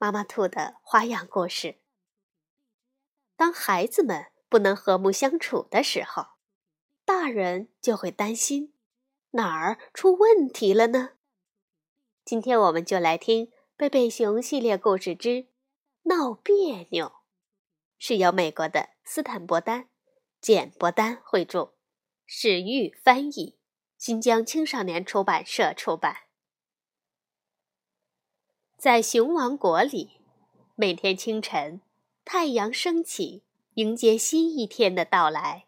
妈妈兔的花样故事。当孩子们不能和睦相处的时候，大人就会担心哪儿出问题了呢？今天我们就来听《贝贝熊系列故事之闹别扭》，是由美国的斯坦伯丹、简伯丹绘著，史玉翻译，新疆青少年出版社出版。在熊王国里，每天清晨，太阳升起，迎接新一天的到来。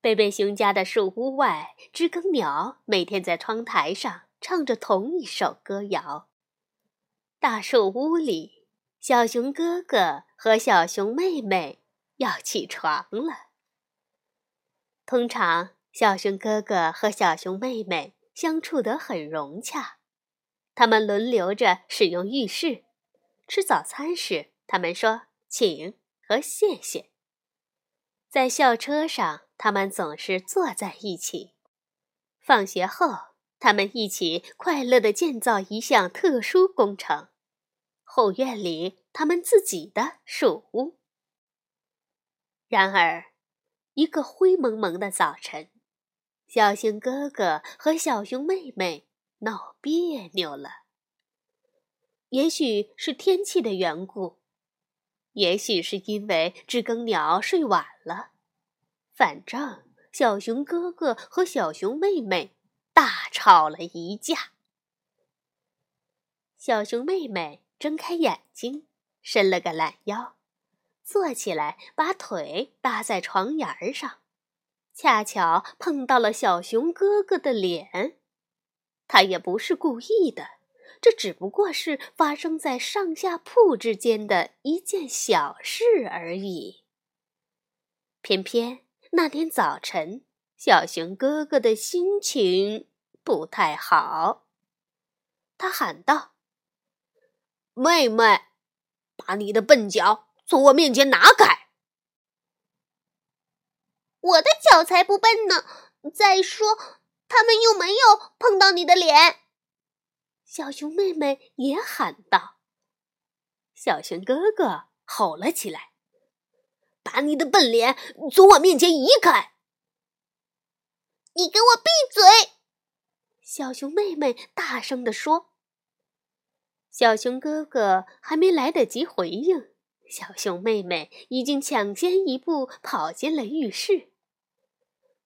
贝贝熊家的树屋外，知更鸟每天在窗台上唱着同一首歌谣。大树屋里，小熊哥哥和小熊妹妹要起床了。通常，小熊哥哥和小熊妹妹相处得很融洽。他们轮流着使用浴室。吃早餐时，他们说“请”和“谢谢”。在校车上，他们总是坐在一起。放学后，他们一起快乐地建造一项特殊工程——后院里他们自己的树屋。然而，一个灰蒙蒙的早晨，小熊哥哥和小熊妹妹。闹别扭了，也许是天气的缘故，也许是因为知更鸟睡晚了。反正小熊哥哥和小熊妹妹大吵了一架。小熊妹妹睁开眼睛，伸了个懒腰，坐起来，把腿搭在床沿上，恰巧碰到了小熊哥哥的脸。他也不是故意的，这只不过是发生在上下铺之间的一件小事而已。偏偏那天早晨，小熊哥哥的心情不太好，他喊道：“妹妹，把你的笨脚从我面前拿开！”我的脚才不笨呢！再说。他们又没有碰到你的脸，小熊妹妹也喊道。小熊哥哥吼了起来：“把你的笨脸从我面前移开！”你给我闭嘴！小熊妹妹大声地说。小熊哥哥还没来得及回应，小熊妹妹已经抢先一步跑进了浴室。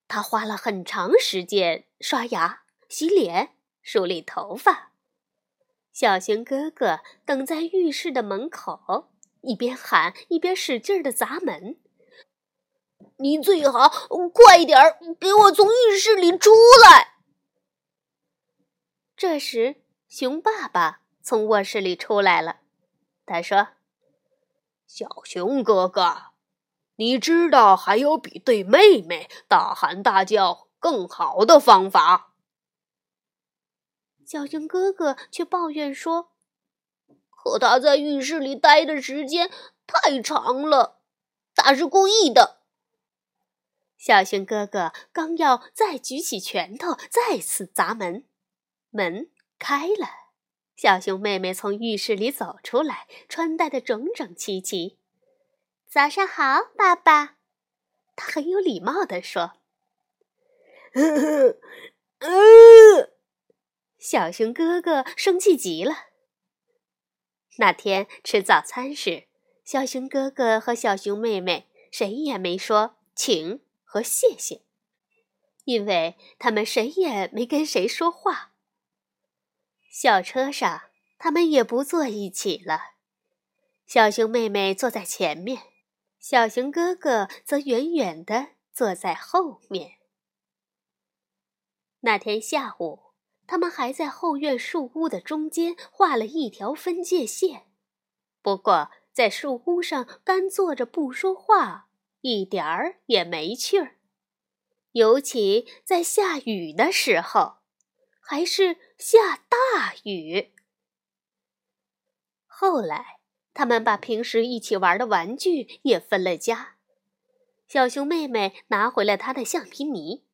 他花了很长时间刷牙、洗脸、梳理头发。小熊哥哥等在浴室的门口，一边喊一边使劲的砸门：“你最好快点儿给我从浴室里出来！”这时，熊爸爸从卧室里出来了。他说：“小熊哥哥。”你知道还有比对妹妹大喊大叫更好的方法？小熊哥哥却抱怨说：“可他在浴室里待的时间太长了，他是故意的。”小熊哥哥刚要再举起拳头再次砸门，门开了，小熊妹妹从浴室里走出来，穿戴的整整齐齐。早上好，爸爸。他很有礼貌地说：“ 小熊哥哥生气极了。那天吃早餐时，小熊哥哥和小熊妹妹谁也没说请和谢谢，因为他们谁也没跟谁说话。校车上，他们也不坐一起了。小熊妹妹坐在前面。小熊哥哥则远远地坐在后面。那天下午，他们还在后院树屋的中间画了一条分界线，不过在树屋上干坐着不说话，一点儿也没趣儿。尤其在下雨的时候，还是下大雨。后来，他们把平时一起玩的玩具也分了家。小熊妹妹拿回了她的橡皮泥，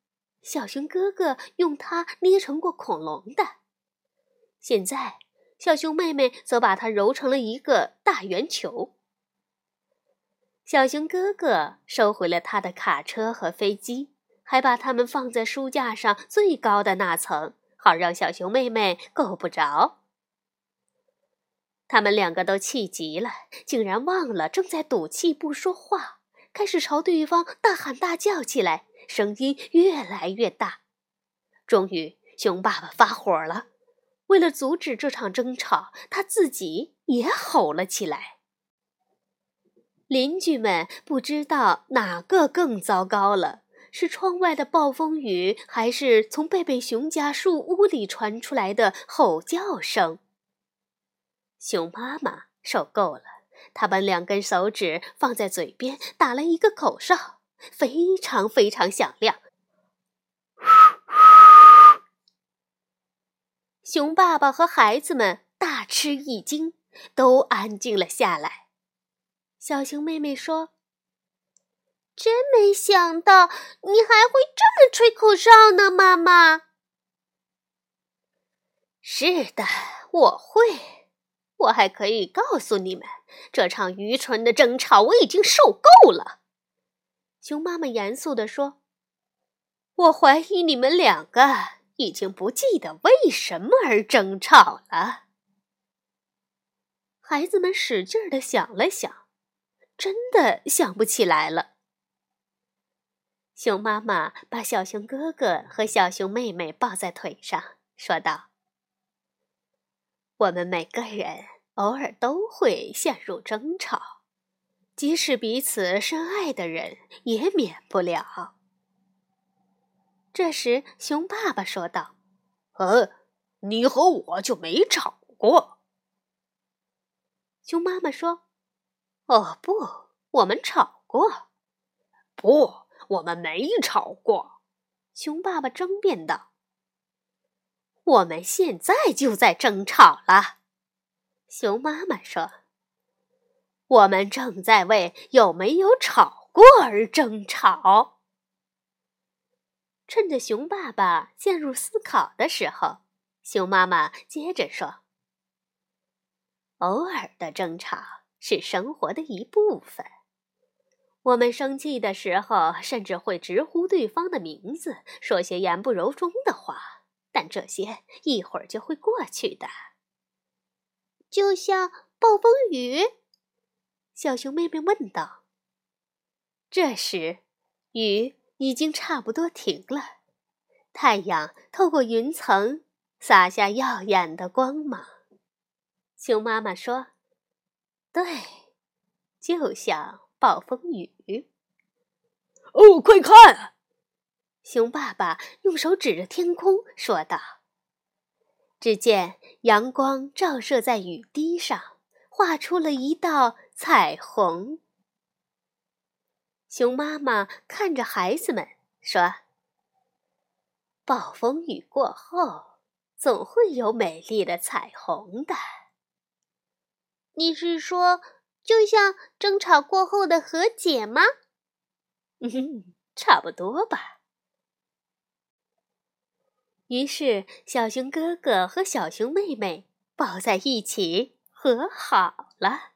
小熊哥哥用它捏成过恐龙的。现在，小熊妹妹则把它揉成了一个大圆球。小熊哥哥收回了他的卡车和飞机，还把它们放在书架上最高的那层，好让小熊妹妹够不着。他们两个都气极了，竟然忘了正在赌气不说话，开始朝对方大喊大叫起来，声音越来越大。终于，熊爸爸发火了，为了阻止这场争吵，他自己也吼了起来。邻居们不知道哪个更糟糕了，是窗外的暴风雨，还是从贝贝熊家树屋里传出来的吼叫声？熊妈妈受够了，她把两根手指放在嘴边，打了一个口哨，非常非常响亮。熊爸爸和孩子们大吃一惊，都安静了下来。小熊妹妹说：“真没想到你还会这么吹口哨呢，妈妈。”“是的，我会。”我还可以告诉你们，这场愚蠢的争吵我已经受够了。”熊妈妈严肃地说，“我怀疑你们两个已经不记得为什么而争吵了。”孩子们使劲的想了想，真的想不起来了。熊妈妈把小熊哥哥和小熊妹妹抱在腿上，说道。我们每个人偶尔都会陷入争吵，即使彼此深爱的人也免不了。这时，熊爸爸说道：“呃，你和我就没吵过。”熊妈妈说：“哦，不，我们吵过。”“不，我们没吵过。”熊爸爸争辩道。我们现在就在争吵了，熊妈妈说：“我们正在为有没有吵过而争吵。”趁着熊爸爸陷入思考的时候，熊妈妈接着说：“偶尔的争吵是生活的一部分。我们生气的时候，甚至会直呼对方的名字，说些言不由衷的话。”但这些一会儿就会过去的，就像暴风雨。小熊妹妹问道。这时，雨已经差不多停了，太阳透过云层洒下耀眼的光芒。熊妈妈说：“对，就像暴风雨。”哦，快看！熊爸爸用手指着天空说道：“只见阳光照射在雨滴上，画出了一道彩虹。”熊妈妈看着孩子们说：“暴风雨过后，总会有美丽的彩虹的。”你是说，就像争吵过后的和解吗？嗯，差不多吧。于是，小熊哥哥和小熊妹妹抱在一起和好了。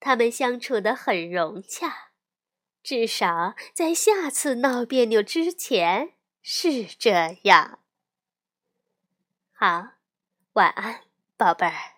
他们相处得很融洽，至少在下次闹别扭之前是这样。好，晚安，宝贝儿。